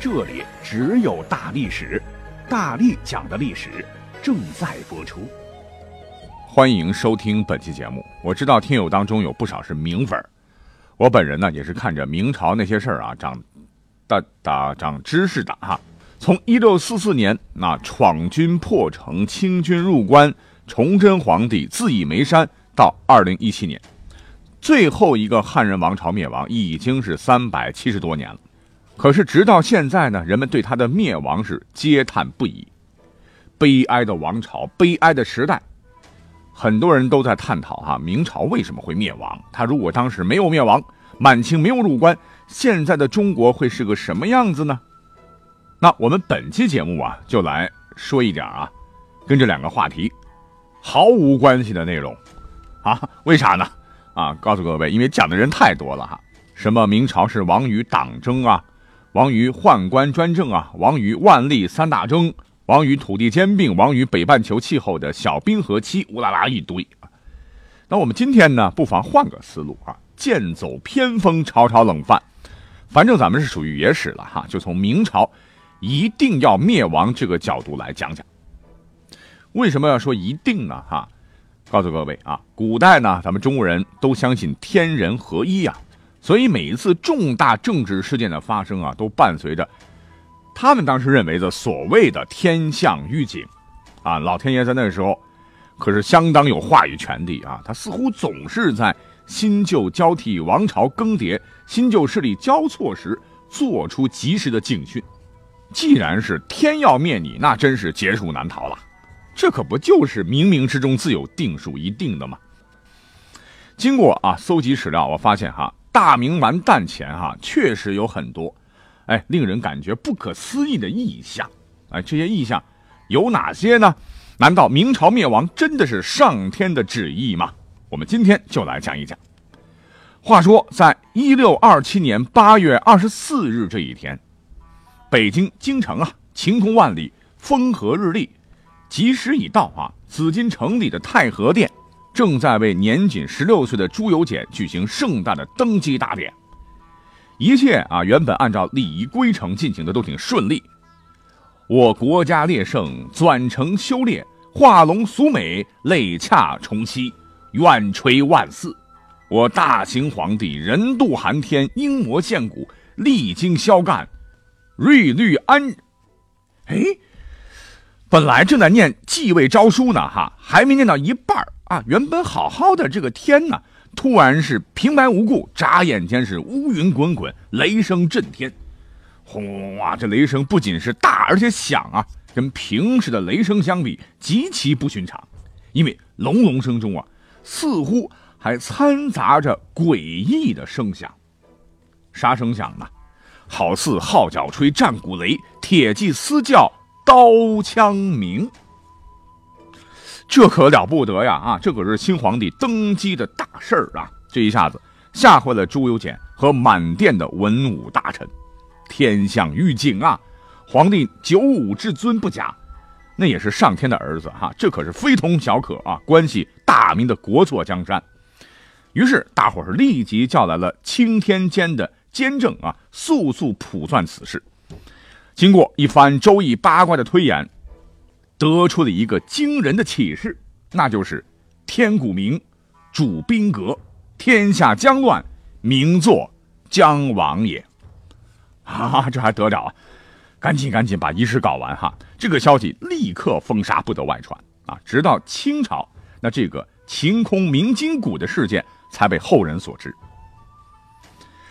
这里只有大历史，大力讲的历史正在播出。欢迎收听本期节目。我知道听友当中有不少是明粉我本人呢也是看着明朝那些事儿啊长大大长知识的哈。从一六四四年那闯军破城、清军入关、崇祯皇帝自缢眉山，到二零一七年，最后一个汉人王朝灭亡，已经是三百七十多年了。可是，直到现在呢，人们对他的灭亡是嗟叹不已。悲哀的王朝，悲哀的时代，很多人都在探讨哈，明朝为什么会灭亡？他如果当时没有灭亡，满清没有入关，现在的中国会是个什么样子呢？那我们本期节目啊，就来说一点啊，跟这两个话题毫无关系的内容啊？为啥呢？啊，告诉各位，因为讲的人太多了哈。什么明朝是亡于党争啊？亡于宦官专政啊，亡于万历三大征，亡于土地兼并，亡于北半球气候的小冰河期，乌拉拉一堆啊。那我们今天呢，不妨换个思路啊，剑走偏锋，炒炒冷饭。反正咱们是属于野史了哈，就从明朝一定要灭亡这个角度来讲讲。为什么要说一定呢？哈，告诉各位啊，古代呢，咱们中国人都相信天人合一呀。所以每一次重大政治事件的发生啊，都伴随着他们当时认为的所谓的天象预警，啊，老天爷在那时候可是相当有话语权的啊，他似乎总是在新旧交替、王朝更迭、新旧势力交错时做出及时的警讯。既然是天要灭你，那真是劫数难逃了。这可不就是冥冥之中自有定数一定的吗？经过啊搜集史料，我发现哈。大明完蛋前，哈，确实有很多，哎，令人感觉不可思议的异象，哎，这些异象有哪些呢？难道明朝灭亡真的是上天的旨意吗？我们今天就来讲一讲。话说，在一六二七年八月二十四日这一天，北京京城啊，晴空万里，风和日丽，吉时已到啊！紫禁城里的太和殿。正在为年仅十六岁的朱由检举行盛大的登基大典，一切啊原本按照礼仪规程进行的都挺顺利。我国家烈盛，转成修炼，画龙俗美，泪洽重熙，愿垂万祀。我大清皇帝人度寒天，英模献骨，历经萧干，瑞律安。哎，本来正在念继位诏书呢，哈，还没念到一半啊，原本好好的这个天呢，突然是平白无故，眨眼间是乌云滚滚，雷声震天，轰隆隆啊！这雷声不仅是大，而且响啊，跟平时的雷声相比，极其不寻常。因为隆隆声中啊，似乎还掺杂着诡异的声响。啥声响呢？好似号角吹，战鼓擂，铁骑嘶叫，刀枪鸣。这可了不得呀！啊，这可是新皇帝登基的大事儿啊！这一下子吓坏了朱由检和满殿的文武大臣。天象预警啊！皇帝九五至尊不假，那也是上天的儿子哈！这可是非同小可啊，关系大明的国祚江山。于是大伙儿立即叫来了青天监的监正啊，速速卜算此事。经过一番周易八卦的推演。得出了一个惊人的启示，那就是天古明，主兵革，天下将乱，名作将亡也。啊，这还得了啊！赶紧赶紧把仪式搞完哈！这个消息立刻封杀，不得外传啊！直到清朝，那这个晴空鸣金鼓的事件才被后人所知。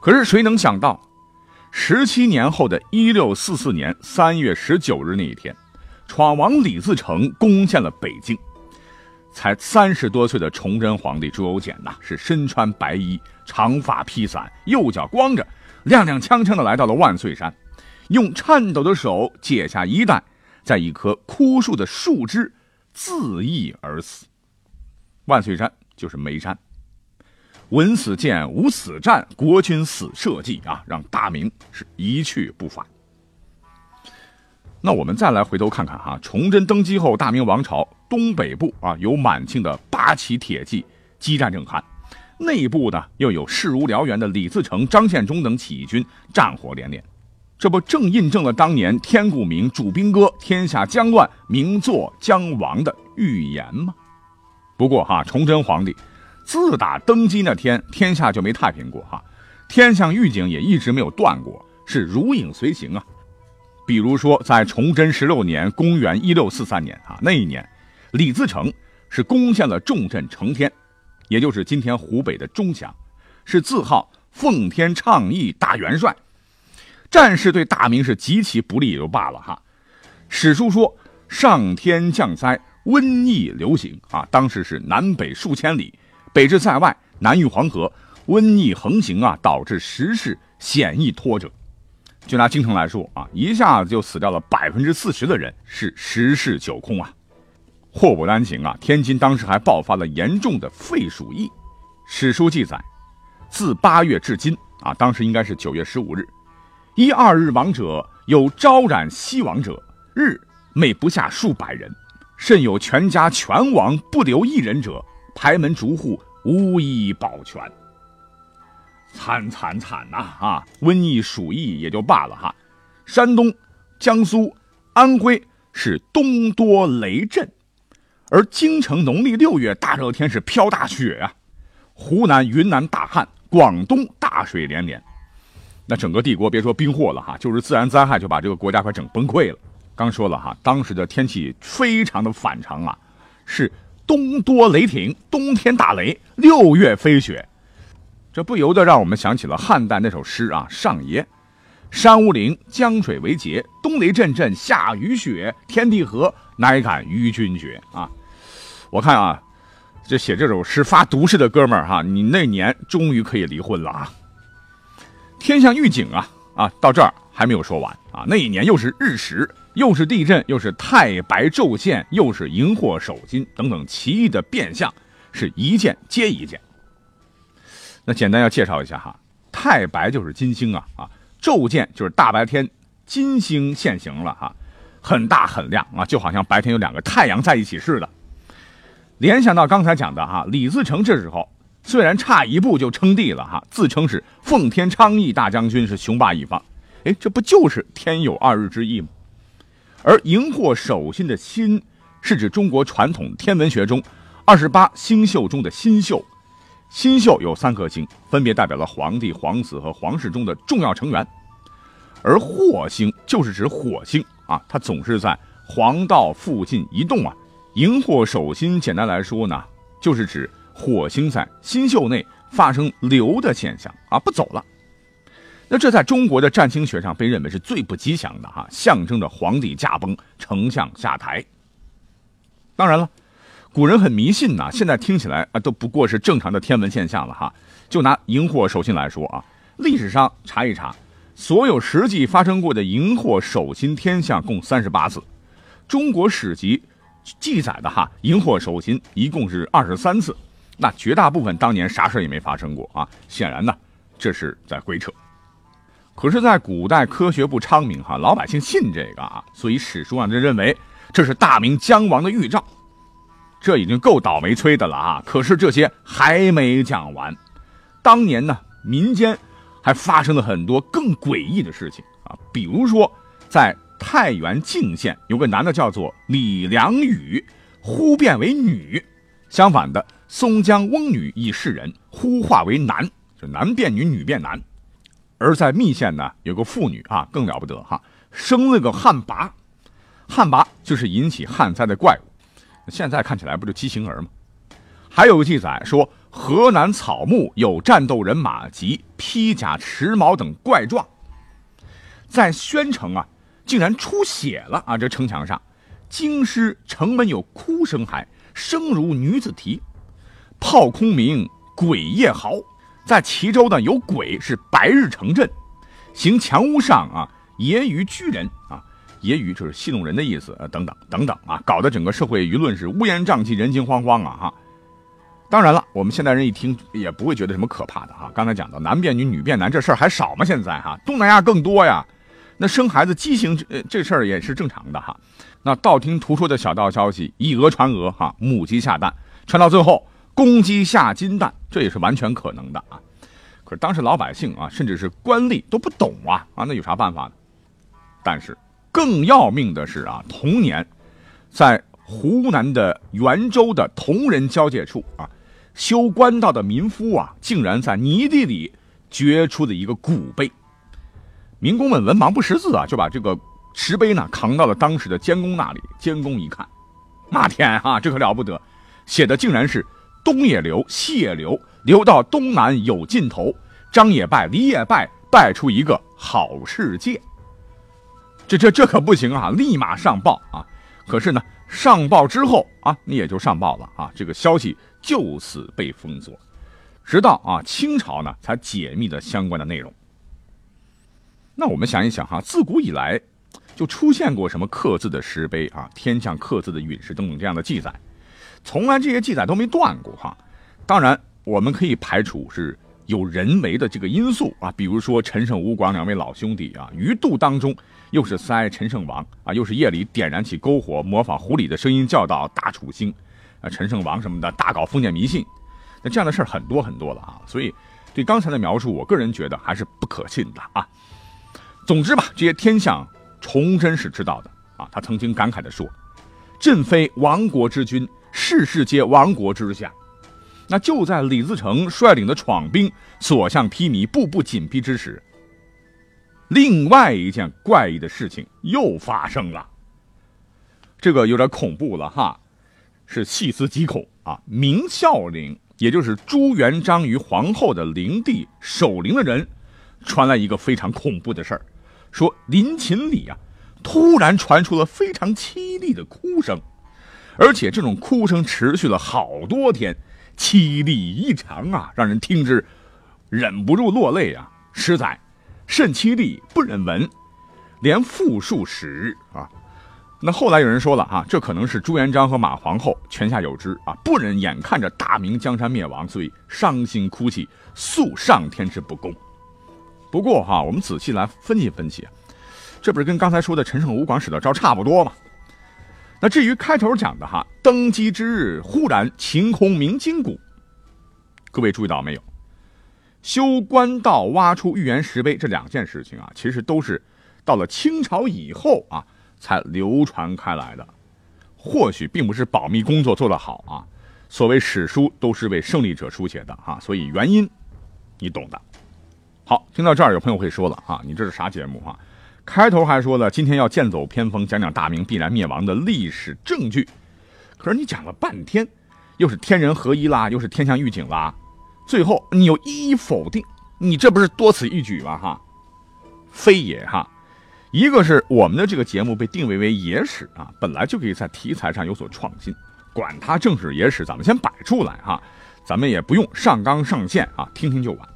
可是谁能想到，十七年后的一六四四年三月十九日那一天。闯王李自成攻陷了北京，才三十多岁的崇祯皇帝朱由检呐，是身穿白衣，长发披散，右脚光着，踉踉跄跄的来到了万岁山，用颤抖的手解下衣带，在一棵枯树的树枝自缢而死。万岁山就是眉山。文死谏，武死战，国君死社稷啊，让大明是一去不返。那我们再来回头看看哈，崇祯登基后，大明王朝东北部啊有满清的八旗铁骑激战正酣，内部呢又有势如燎原的李自成、张献忠等起义军战火连连，这不正印证了当年天顾明主兵戈，天下将乱，名作将亡的预言吗？不过哈，崇祯皇帝。自打登基那天，天下就没太平过哈，天象预警也一直没有断过，是如影随形啊。比如说，在崇祯十六年（公元一六四三年）啊，那一年，李自成是攻陷了重镇承天，也就是今天湖北的钟祥，是自号奉天倡义大元帅，战事对大明是极其不利也就罢了哈。史书说上天降灾，瘟疫流行啊，当时是南北数千里。北至塞外，南遇黄河，瘟疫横行啊，导致时势险易拖着。就拿京城来说啊，一下子就死掉了百分之四十的人，是十室九空啊。祸不单行啊，天津当时还爆发了严重的肺鼠疫。史书记载，自八月至今啊，当时应该是九月十五日，一二日亡者有招染西亡者，日每不下数百人，甚有全家全亡不留一人者。排门逐户，无一保全。惨惨惨呐！啊，瘟疫鼠疫也就罢了哈，山东、江苏、安徽是冬多雷震，而京城农历六月大热天是飘大雪啊，湖南、云南大旱，广东大水连连。那整个帝国别说兵祸了哈，就是自然灾害就把这个国家快整崩溃了。刚说了哈，当时的天气非常的反常啊，是。冬多雷霆，冬天打雷，六月飞雪，这不由得让我们想起了汉代那首诗啊：“上爷，山无陵，江水为竭，冬雷阵阵，夏雨雪，天地合，乃敢与君绝。”啊，我看啊，这写这首诗发毒誓的哥们儿哈，你那年终于可以离婚了啊！天象预警啊啊，到这儿还没有说完啊，那一年又是日食。又是地震，又是太白昼现，又是荧惑守心等等奇异的变相，是一件接一件。那简单要介绍一下哈，太白就是金星啊啊，昼见就是大白天金星现形了哈，很大很亮啊，就好像白天有两个太阳在一起似的。联想到刚才讲的哈，李自成这时候虽然差一步就称帝了哈，自称是奉天昌义大将军，是雄霸一方，哎，这不就是天有二日之意吗？而荧惑守心的心，是指中国传统天文学中二十八星宿中的星宿。星宿有三颗星，分别代表了皇帝、皇子和皇室中的重要成员。而惑星就是指火星啊，它总是在黄道附近移动啊。荧惑守心，简单来说呢，就是指火星在星宿内发生流的现象啊，不走了。那这在中国的占星学上被认为是最不吉祥的哈，象征着皇帝驾崩、丞相下台。当然了，古人很迷信呐，现在听起来啊都不过是正常的天文现象了哈。就拿荧惑守心来说啊，历史上查一查，所有实际发生过的荧惑守心天象共三十八次，中国史籍记载的哈荧惑守心一共是二十三次，那绝大部分当年啥事也没发生过啊，显然呢这是在鬼扯。可是，在古代科学不昌明，哈，老百姓信这个啊，所以史书上就认为这是大明将亡的预兆。这已经够倒霉催的了啊！可是这些还没讲完，当年呢，民间还发生了很多更诡异的事情啊，比如说在太原泾县有个男的叫做李良宇，忽变为女；相反的，松江翁女亦是人，忽化为男，就男变女，女变男。而在密县呢，有个妇女啊，更了不得哈，生了个旱魃，旱魃就是引起旱灾的怪物。现在看起来不就畸形儿吗？还有个记载说，河南草木有战斗人马及披甲持矛等怪状。在宣城啊，竟然出血了啊！这城墙上，京师城门有哭声，还声如女子啼，炮空鸣，鬼夜嚎。在齐州呢，有鬼是白日成阵，行墙屋上啊，揶揄居人啊，揶揄就是戏弄人的意思，呃，等等等等啊，搞得整个社会舆论是乌烟瘴气、人心惶惶啊哈。当然了，我们现代人一听也不会觉得什么可怕的哈。刚才讲到男变女、女变男这事儿还少吗？现在哈，东南亚更多呀。那生孩子畸形这这事儿也是正常的哈。那道听途说的小道消息，以讹传讹哈，母鸡下蛋，传到最后公鸡下金蛋，这也是完全可能的啊。可是当时老百姓啊，甚至是官吏都不懂啊啊，那有啥办法呢？但是更要命的是啊，同年，在湖南的袁州的铜仁交界处啊，修官道的民夫啊，竟然在泥地里掘出了一个古碑。民工们文盲不识字啊，就把这个石碑呢扛到了当时的监工那里。监工一看，那天啊，这可了不得，写的竟然是“东也流，西也流，流到东南有尽头。张也拜，李也拜，拜出一个好世界。”这这这可不行啊！立马上报啊！可是呢，上报之后啊，你也就上报了啊，这个消息就此被封锁，直到啊清朝呢才解密了相关的内容。那我们想一想哈，自古以来就出现过什么刻字的石碑啊、天象刻字的陨石等等这样的记载，从来这些记载都没断过哈。当然，我们可以排除是有人为的这个因素啊，比如说陈胜吴广两位老兄弟啊，鱼肚当中又是塞陈胜王啊，又是夜里点燃起篝火，模仿狐狸的声音叫道大楚兴啊，陈胜王什么的大搞封建迷信，那这样的事儿很多很多了啊。所以对刚才的描述，我个人觉得还是不可信的啊。总之吧，这些天象，崇祯是知道的啊。他曾经感慨地说：“朕非亡国之君，世世皆亡国之相。”那就在李自成率领的闯兵所向披靡、步步紧逼之时，另外一件怪异的事情又发生了。这个有点恐怖了哈，是细思极恐啊！明孝陵，也就是朱元璋与皇后的陵地守陵的人，传来一个非常恐怖的事儿。说陵寝里啊，突然传出了非常凄厉的哭声，而且这种哭声持续了好多天，凄厉异常啊，让人听之忍不住落泪啊！实在甚凄厉，不忍闻，连复数十啊。那后来有人说了啊，这可能是朱元璋和马皇后泉下有知啊，不忍眼看着大明江山灭亡，所以伤心哭泣，诉上天之不公。不过哈，我们仔细来分析分析，这不是跟刚才说的陈胜吴广使的招差不多吗？那至于开头讲的哈，登基之日忽然晴空鸣金鼓，各位注意到没有？修官道挖出预言石碑这两件事情啊，其实都是到了清朝以后啊才流传开来的。或许并不是保密工作做得好啊，所谓史书都是为胜利者书写的哈，所以原因你懂的。好，听到这儿，有朋友会说了啊，你这是啥节目啊？开头还说了今天要剑走偏锋，讲讲大明必然灭亡的历史证据。可是你讲了半天，又是天人合一啦，又是天象预警啦，最后你又一一否定，你这不是多此一举吗？哈，非也哈。一个是我们的这个节目被定位为野史啊，本来就可以在题材上有所创新，管它正史野史，咱们先摆出来哈，咱们也不用上纲上线啊，听听就完。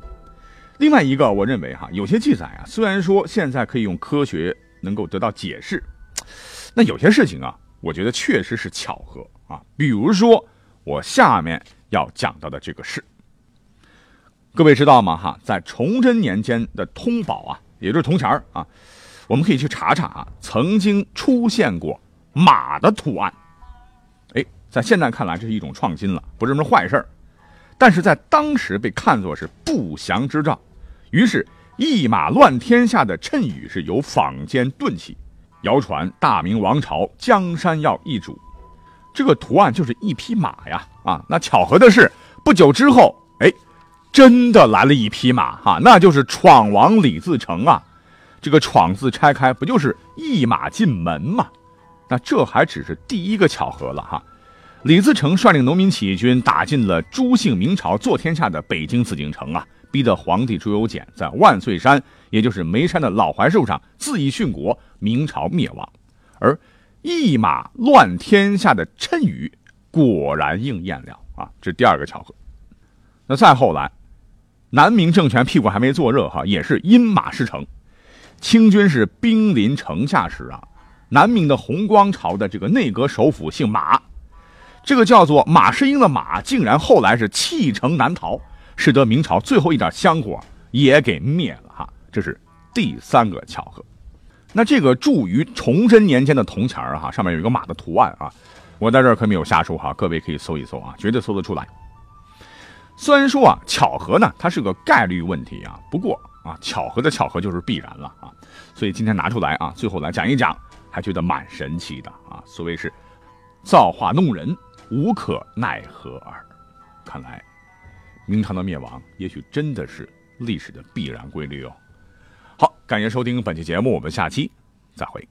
另外一个，我认为哈，有些记载啊，虽然说现在可以用科学能够得到解释，那有些事情啊，我觉得确实是巧合啊。比如说我下面要讲到的这个事，各位知道吗？哈，在崇祯年间的通宝啊，也就是铜钱儿啊，我们可以去查查啊，曾经出现过马的图案。哎，在现在看来，这是一种创新了，不是什么坏事儿但是在当时被看作是不祥之兆。于是，一马乱天下的谶语是由坊间顿起，谣传大明王朝江山要易主。这个图案就是一匹马呀！啊，那巧合的是，不久之后，哎，真的来了一匹马哈，那就是闯王李自成啊。这个“闯”字拆开，不就是一马进门吗？那这还只是第一个巧合了哈。李自成率领农民起义军打进了朱姓明朝坐天下的北京紫禁城啊。逼得皇帝朱由检在万岁山，也就是眉山的老槐树上自缢殉国，明朝灭亡。而一马乱天下的谶语果然应验了啊！这第二个巧合。那再后来，南明政权屁股还没坐热哈，也是因马失城。清军是兵临城下时啊，南明的弘光朝的这个内阁首辅姓马，这个叫做马士英的马，竟然后来是弃城难逃，使得明朝最后一点香火也给灭了哈。这是第三个巧合。那这个铸于崇祯年间的铜钱儿哈，上面有一个马的图案啊，我在这儿可没有瞎说哈，各位可以搜一搜啊，绝对搜得出来。虽然说啊，巧合呢，它是个概率问题啊，不过啊，巧合的巧合就是必然了啊，所以今天拿出来啊，最后来讲一讲，还觉得蛮神奇的啊。所谓是造化弄人，无可奈何耳。看来明朝的灭亡，也许真的是历史的必然规律哦。好，感谢收听本期节目，我们下期再会。